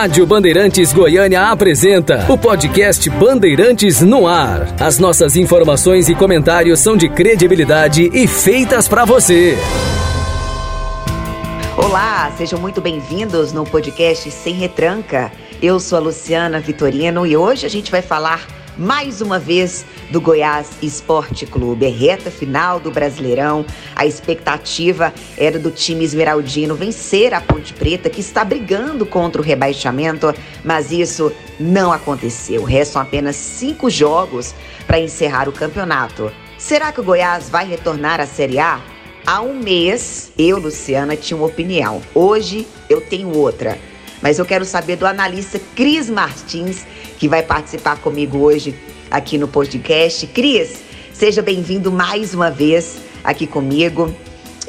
Rádio Bandeirantes Goiânia apresenta o podcast Bandeirantes no Ar. As nossas informações e comentários são de credibilidade e feitas para você. Olá, sejam muito bem-vindos no podcast Sem Retranca. Eu sou a Luciana Vitorino e hoje a gente vai falar mais uma vez do Goiás Esporte Clube. É reta final do Brasileirão. A expectativa era do time esmeraldino vencer a Ponte Preta, que está brigando contra o rebaixamento, mas isso não aconteceu. Restam apenas cinco jogos para encerrar o campeonato. Será que o Goiás vai retornar à Série A? Há um mês, eu, Luciana, tinha uma opinião. Hoje, eu tenho outra. Mas eu quero saber do analista Cris Martins, que vai participar comigo hoje aqui no podcast. Cris, seja bem-vindo mais uma vez aqui comigo.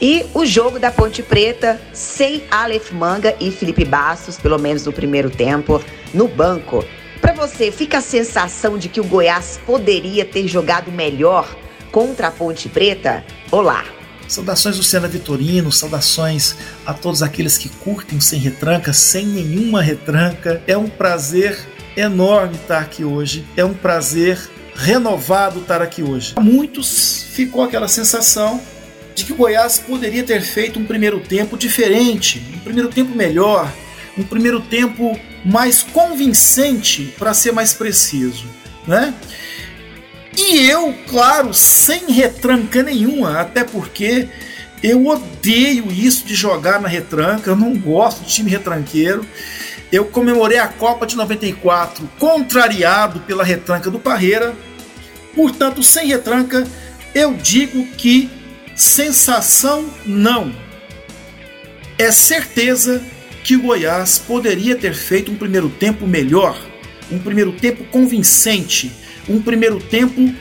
E o jogo da Ponte Preta sem Aleph Manga e Felipe Bastos, pelo menos no primeiro tempo, no banco. Para você, fica a sensação de que o Goiás poderia ter jogado melhor contra a Ponte Preta? Olá! Saudações Luciana Vitorino, saudações a todos aqueles que curtem Sem Retranca, sem nenhuma retranca. É um prazer enorme estar aqui hoje. É um prazer renovado estar aqui hoje. A muitos ficou aquela sensação de que o Goiás poderia ter feito um primeiro tempo diferente, um primeiro tempo melhor, um primeiro tempo mais convincente, para ser mais preciso, né? E eu, claro, sem retranca nenhuma, até porque eu odeio isso de jogar na retranca, eu não gosto de time retranqueiro eu comemorei a Copa de 94 contrariado pela retranca do Parreira. Portanto, sem retranca, eu digo que sensação não. É certeza que o Goiás poderia ter feito um primeiro tempo melhor, um primeiro tempo convincente, um primeiro tempo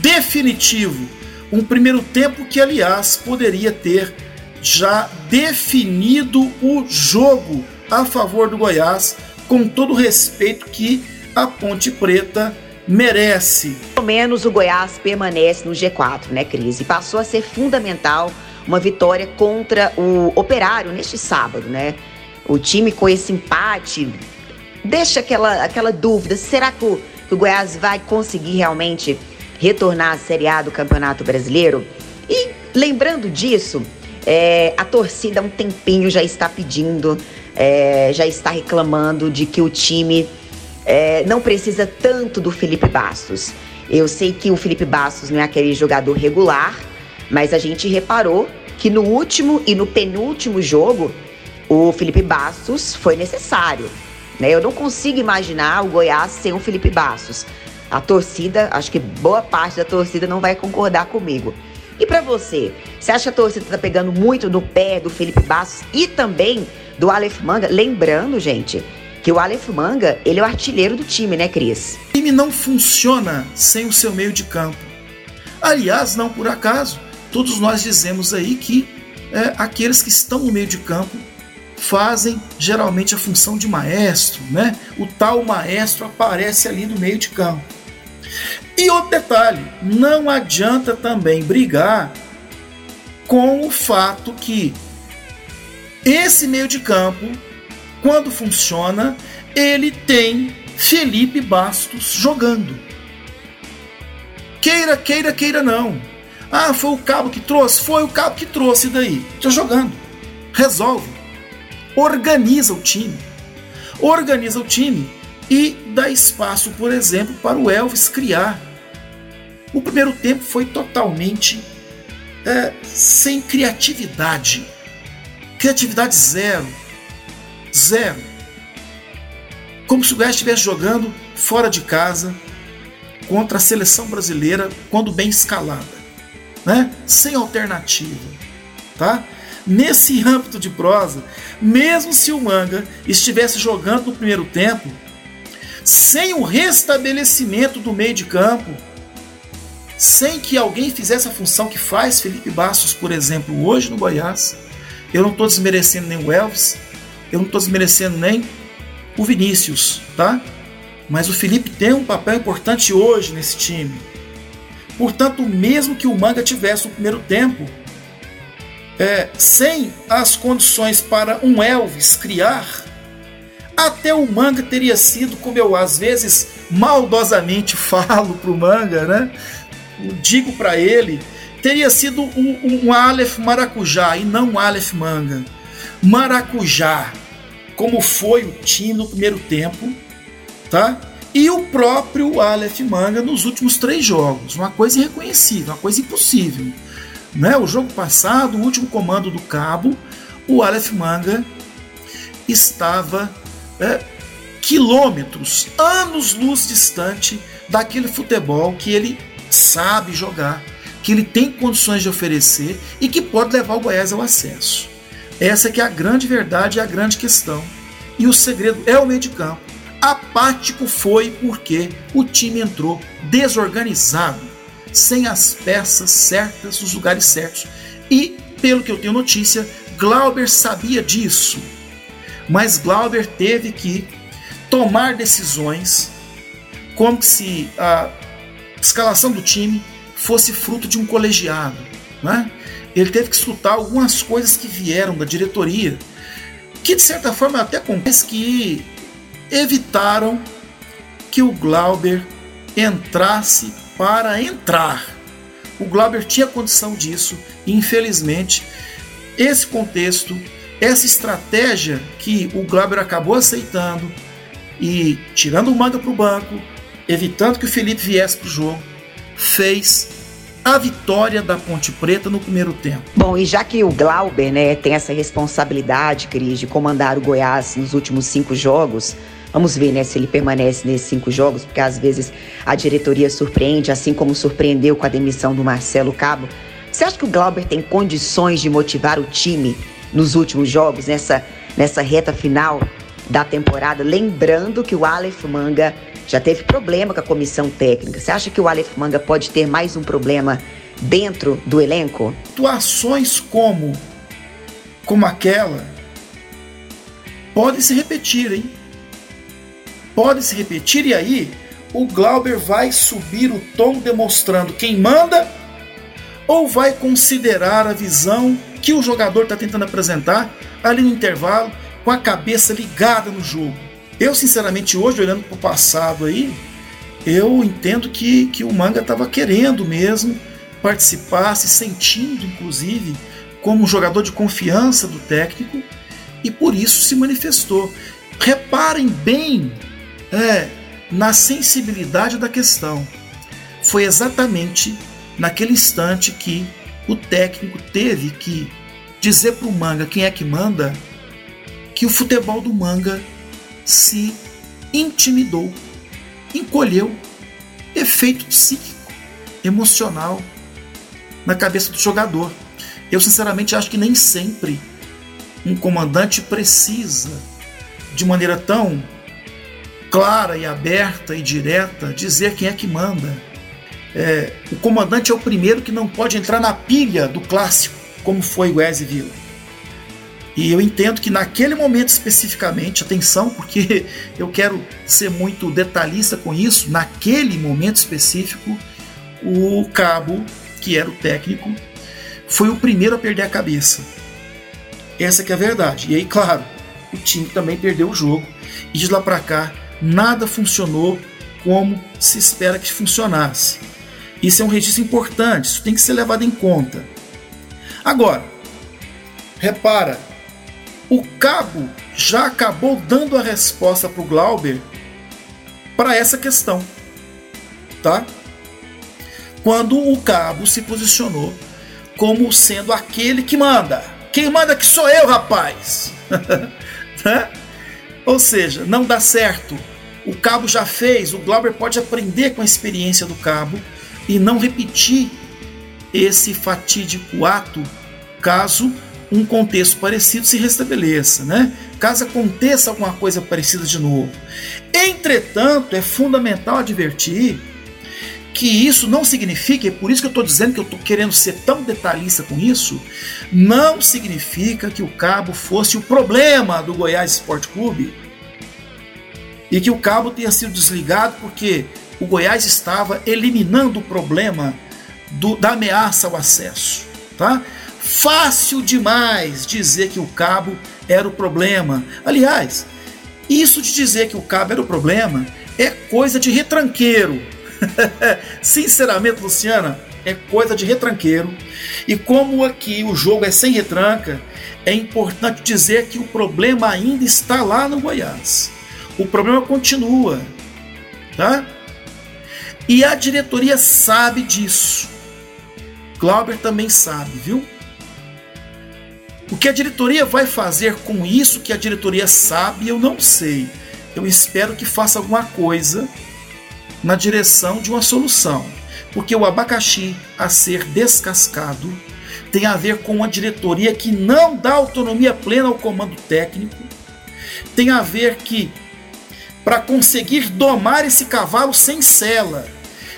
definitivo, um primeiro tempo que, aliás, poderia ter já definido o jogo a favor do Goiás, com todo o respeito que a Ponte Preta merece. Pelo menos o Goiás permanece no G4, né, Cris? E passou a ser fundamental uma vitória contra o Operário neste sábado, né? O time com esse empate deixa aquela, aquela dúvida: será que o, que o Goiás vai conseguir realmente retornar à Série A do Campeonato Brasileiro? E lembrando disso, é, a torcida há um tempinho já está pedindo é, já está reclamando de que o time é, não precisa tanto do Felipe Bastos. Eu sei que o Felipe Bastos não é aquele jogador regular, mas a gente reparou que no último e no penúltimo jogo o Felipe Bastos foi necessário. Né? Eu não consigo imaginar o Goiás sem o Felipe Bastos. A torcida, acho que boa parte da torcida não vai concordar comigo. E para você, você acha que a torcida está pegando muito no pé do Felipe Bastos e também do Aleph Manga. Lembrando, gente, que o Aleph Manga, ele é o artilheiro do time, né, Cris? O time não funciona sem o seu meio de campo. Aliás, não por acaso, todos nós dizemos aí que é, aqueles que estão no meio de campo fazem geralmente a função de maestro, né? O tal maestro aparece ali no meio de campo. E outro detalhe, não adianta também brigar com o fato que esse meio de campo, quando funciona, ele tem Felipe Bastos jogando. Queira, queira, queira não. Ah, foi o cabo que trouxe? Foi o cabo que trouxe daí. Está jogando. Resolve. Organiza o time. Organiza o time e dá espaço, por exemplo, para o Elvis criar. O primeiro tempo foi totalmente é, sem criatividade Criatividade zero. Zero. Como se o Goiás estivesse jogando fora de casa contra a seleção brasileira quando bem escalada, né? Sem alternativa, tá? Nesse âmbito de prosa, mesmo se o Manga estivesse jogando no primeiro tempo, sem o restabelecimento do meio de campo, sem que alguém fizesse a função que faz Felipe Bastos, por exemplo, hoje no Goiás, eu não estou desmerecendo nem o Elvis, eu não estou desmerecendo nem o Vinícius, tá? Mas o Felipe tem um papel importante hoje nesse time. Portanto, mesmo que o Manga tivesse no primeiro tempo, é, sem as condições para um Elvis criar, até o manga teria sido, como eu às vezes maldosamente falo pro manga, né? Digo para ele, teria sido um, um Aleph maracujá e não um Aleph manga. Maracujá, como foi o time no primeiro tempo, tá? E o próprio Aleph Manga nos últimos três jogos. Uma coisa irreconhecível, uma coisa impossível. Né? O jogo passado, o último comando do Cabo, o Aleph Manga estava é, quilômetros, anos-luz distante daquele futebol que ele sabe jogar, que ele tem condições de oferecer e que pode levar o Goiás ao acesso. Essa que é a grande verdade e a grande questão. E o segredo é o meio de campo. Apático foi porque o time entrou desorganizado, sem as peças certas nos lugares certos. E, pelo que eu tenho notícia, Glauber sabia disso. Mas Glauber teve que tomar decisões como se a escalação do time fosse fruto de um colegiado. Né? Ele teve que escutar algumas coisas que vieram da diretoria, que de certa forma até acontece que evitaram que o Glauber entrasse para entrar. O Glauber tinha condição disso e infelizmente esse contexto, essa estratégia que o Glauber acabou aceitando e tirando o manga para o banco, evitando que o Felipe viesse para o jogo, fez a vitória da Ponte Preta no primeiro tempo. Bom, e já que o Glauber né, tem essa responsabilidade, Cris, de comandar o Goiás nos últimos cinco jogos, Vamos ver né, se ele permanece nesses cinco jogos, porque às vezes a diretoria surpreende, assim como surpreendeu com a demissão do Marcelo Cabo. Você acha que o Glauber tem condições de motivar o time nos últimos jogos, nessa, nessa reta final da temporada? Lembrando que o Aleph Manga já teve problema com a comissão técnica. Você acha que o Aleph Manga pode ter mais um problema dentro do elenco? Atuações como, como aquela podem se repetir, hein? Pode se repetir, e aí o Glauber vai subir o tom demonstrando quem manda ou vai considerar a visão que o jogador está tentando apresentar ali no intervalo com a cabeça ligada no jogo. Eu, sinceramente, hoje, olhando para o passado aí, eu entendo que, que o Manga estava querendo mesmo participar, se sentindo, inclusive, como um jogador de confiança do técnico e por isso se manifestou. Reparem bem é, na sensibilidade da questão. Foi exatamente naquele instante que o técnico teve que dizer para o manga quem é que manda, que o futebol do manga se intimidou, encolheu, efeito psíquico, emocional na cabeça do jogador. Eu sinceramente acho que nem sempre um comandante precisa de maneira tão clara e aberta e direta dizer quem é que manda. É, o comandante é o primeiro que não pode entrar na pilha do clássico, como foi o Eze Villa. E eu entendo que naquele momento especificamente, atenção, porque eu quero ser muito detalhista com isso, naquele momento específico, o Cabo, que era o técnico, foi o primeiro a perder a cabeça. Essa que é a verdade. E aí, claro, o time também perdeu o jogo. E de lá para cá, nada funcionou como se espera que funcionasse. Isso é um registro importante, isso tem que ser levado em conta. Agora, repara, o cabo já acabou dando a resposta para o Glauber para essa questão, tá? Quando o cabo se posicionou como sendo aquele que manda. Quem manda que sou eu, rapaz. né? Ou seja, não dá certo. O cabo já fez, o Glauber pode aprender com a experiência do cabo e não repetir esse fatídico ato caso um contexto parecido se restabeleça, né? Caso aconteça alguma coisa parecida de novo. Entretanto, é fundamental advertir que isso não significa, é por isso que eu estou dizendo que eu estou querendo ser tão detalhista com isso, não significa que o Cabo fosse o problema do Goiás Esporte Clube e que o cabo tenha sido desligado porque o Goiás estava eliminando o problema do, da ameaça ao acesso. Tá? Fácil demais dizer que o cabo era o problema. Aliás, Isso de dizer que o cabo era o problema é coisa de retranqueiro. Sinceramente, Luciana, é coisa de retranqueiro. E como aqui o jogo é sem retranca, é importante dizer que o problema ainda está lá no Goiás. O problema continua, tá? E a diretoria sabe disso. Glauber também sabe, viu? O que a diretoria vai fazer com isso que a diretoria sabe, eu não sei. Eu espero que faça alguma coisa na direção de uma solução. Porque o abacaxi a ser descascado tem a ver com uma diretoria que não dá autonomia plena ao comando técnico. Tem a ver que para conseguir domar esse cavalo sem sela,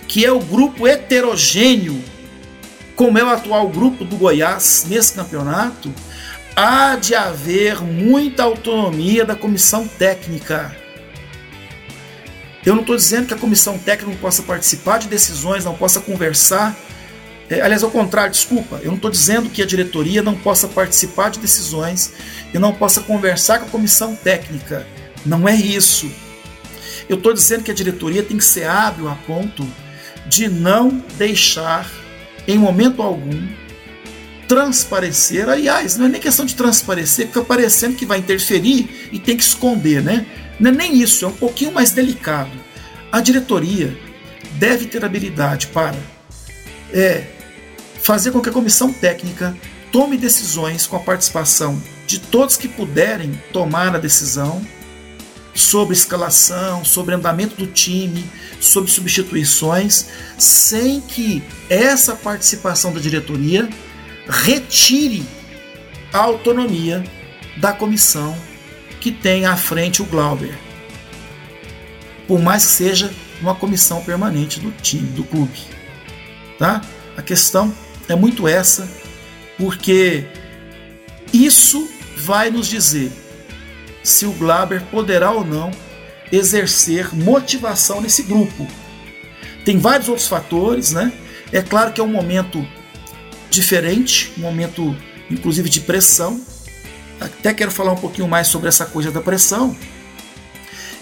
que é o grupo heterogêneo, como é o atual grupo do Goiás nesse campeonato, há de haver muita autonomia da comissão técnica. Eu não estou dizendo que a comissão técnica não possa participar de decisões, não possa conversar. É, aliás, ao contrário, desculpa, eu não estou dizendo que a diretoria não possa participar de decisões e não possa conversar com a comissão técnica. Não é isso. Eu estou dizendo que a diretoria tem que ser hábil a ponto de não deixar, em momento algum, transparecer. Aliás, não é nem questão de transparecer, fica parecendo que vai interferir e tem que esconder, né? Não é nem isso, é um pouquinho mais delicado. A diretoria deve ter habilidade para é, fazer com que a comissão técnica tome decisões com a participação de todos que puderem tomar a decisão sobre escalação, sobre andamento do time, sobre substituições, sem que essa participação da diretoria retire a autonomia da comissão que tem à frente o Glauber. Por mais que seja uma comissão permanente do time, do clube. Tá? A questão é muito essa, porque isso vai nos dizer se o Glauber poderá ou não exercer motivação nesse grupo. Tem vários outros fatores, né? É claro que é um momento diferente, um momento inclusive de pressão. Até quero falar um pouquinho mais sobre essa coisa da pressão.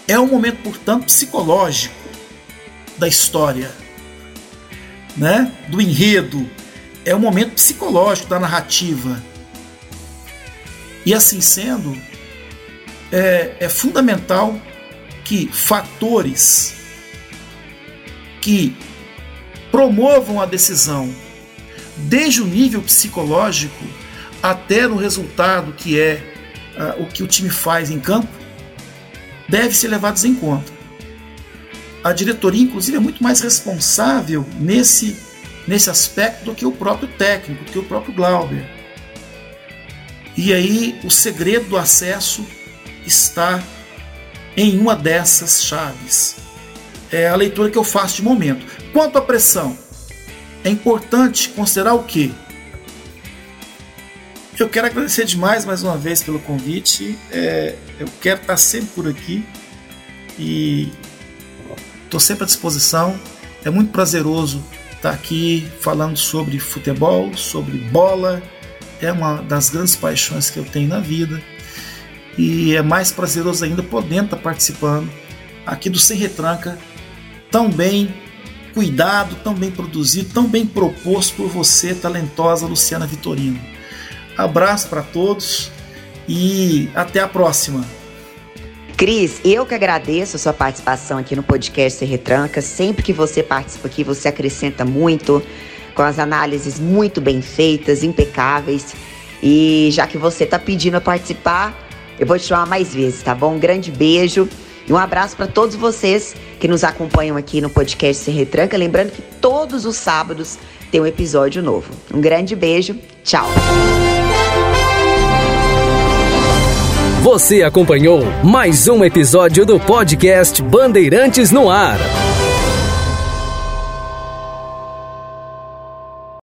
É um momento, portanto, psicológico da história, né? Do enredo. É um momento psicológico da narrativa. E assim sendo, é, é fundamental que fatores que promovam a decisão desde o nível psicológico até no resultado que é uh, o que o time faz em campo, deve ser levados em conta. A diretoria, inclusive, é muito mais responsável nesse, nesse aspecto do que o próprio técnico, do que o próprio Glauber. E aí o segredo do acesso está em uma dessas chaves. É a leitura que eu faço de momento. Quanto à pressão, é importante considerar o que? Eu quero agradecer demais mais uma vez pelo convite. É, eu quero estar sempre por aqui e estou sempre à disposição. É muito prazeroso estar aqui falando sobre futebol, sobre bola. É uma das grandes paixões que eu tenho na vida. E é mais prazeroso ainda podendo estar participando aqui do Sem Retranca, tão bem cuidado, tão bem produzido, tão bem proposto por você, talentosa Luciana Vitorino. Abraço para todos e até a próxima. Cris, eu que agradeço a sua participação aqui no podcast Se Retranca. Sempre que você participa aqui, você acrescenta muito, com as análises muito bem feitas, impecáveis. E já que você está pedindo a participar, eu vou te chamar mais vezes, tá bom? Um grande beijo. E um abraço para todos vocês que nos acompanham aqui no podcast Se Retranca. Lembrando que todos os sábados tem um episódio novo. Um grande beijo, tchau. Você acompanhou mais um episódio do podcast Bandeirantes no Ar.